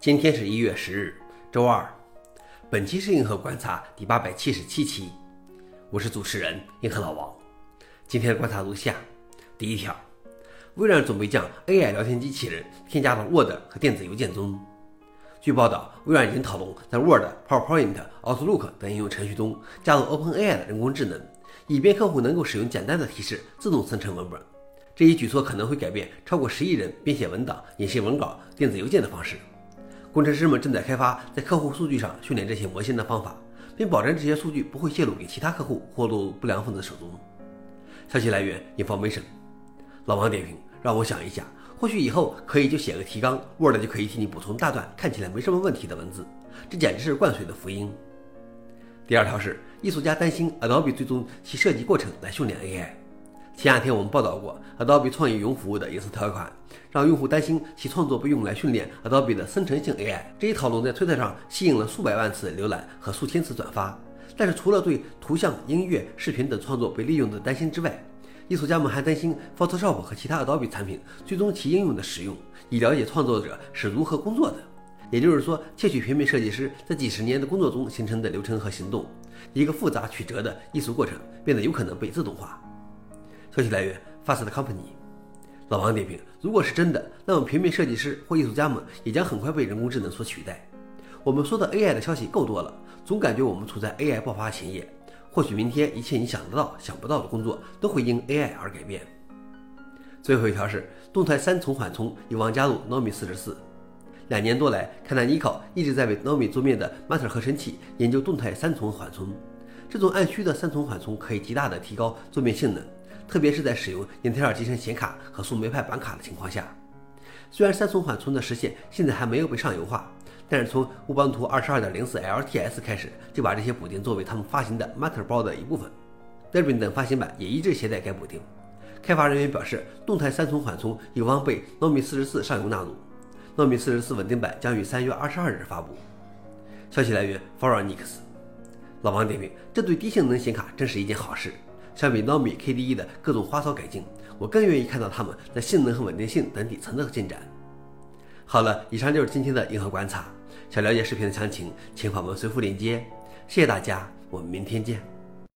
今天是一月十日，周二。本期是银河观察第八百七十七期，我是主持人银河老王。今天的观察如下：第一条，微软准备将 AI 聊天机器人添加到 Word 和电子邮件中。据报道，微软已经讨论在 Word、PowerPoint、Outlook 等应用程序中加入 OpenAI 的人工智能，以便客户能够使用简单的提示自动生成文本。这一举措可能会改变超过十亿人编写文档、演写文稿、电子邮件的方式。工程师们正在开发在客户数据上训练这些模型的方法，并保证这些数据不会泄露给其他客户或落入不良分子手中。消息来源：Information。老王点评：让我想一下，或许以后可以就写个提纲，Word 就可以替你补充大段看起来没什么问题的文字。这简直是灌水的福音。第二条是，艺术家担心 Adobe 追踪其设计过程来训练 AI。前两天我们报道过，Adobe 创意云服务的一次条款，让用户担心其创作被用来训练 Adobe 的生成性 AI。这一讨论在推特上吸引了数百万次浏览和数千次转发。但是，除了对图像、音乐、视频等创作被利用的担心之外，艺术家们还担心 Photoshop 和其他 Adobe 产品最终其应用的使用，以了解创作者是如何工作的。也就是说，窃取平面设计师在几十年的工作中形成的流程和行动，一个复杂曲折的艺术过程变得有可能被自动化。消息来源：Fast Company。老王点评：如果是真的，那么平面设计师或艺术家们也将很快被人工智能所取代。我们说的 AI 的消息够多了，总感觉我们处在 AI 爆发前夜。或许明天一切你想得到、想不到的工作都会因 AI 而改变。最后一条是动态三重缓冲有望加入 Nomi 四十四。两年多来，看到 Nico 一直在为 Nomi 桌面的 Matter 合成器研究动态三重缓冲。这种按需的三重缓冲可以极大的提高桌面性能。特别是在使用英特尔集成显卡和树莓派板卡的情况下，虽然三重缓冲的实现现在还没有被上游化，但是从乌邦图二十二点零四 LTS 开始就把这些补丁作为他们发行的 Matter 包的一部分。Debian 等发行版也一直携带该补丁。开发人员表示，动态三重缓冲有望被 Nomi 四十四上游纳入。Nomi 四十四稳定版将于三月二十二日发布。消息来源 f o r e n i x 老王点评：这对低性能显卡真是一件好事。相比 Nomi KDE 的各种花哨改进，我更愿意看到他们在性能和稳定性等底层的进展。好了，以上就是今天的硬核观察。想了解视频的详情，请访问随附链接。谢谢大家，我们明天见。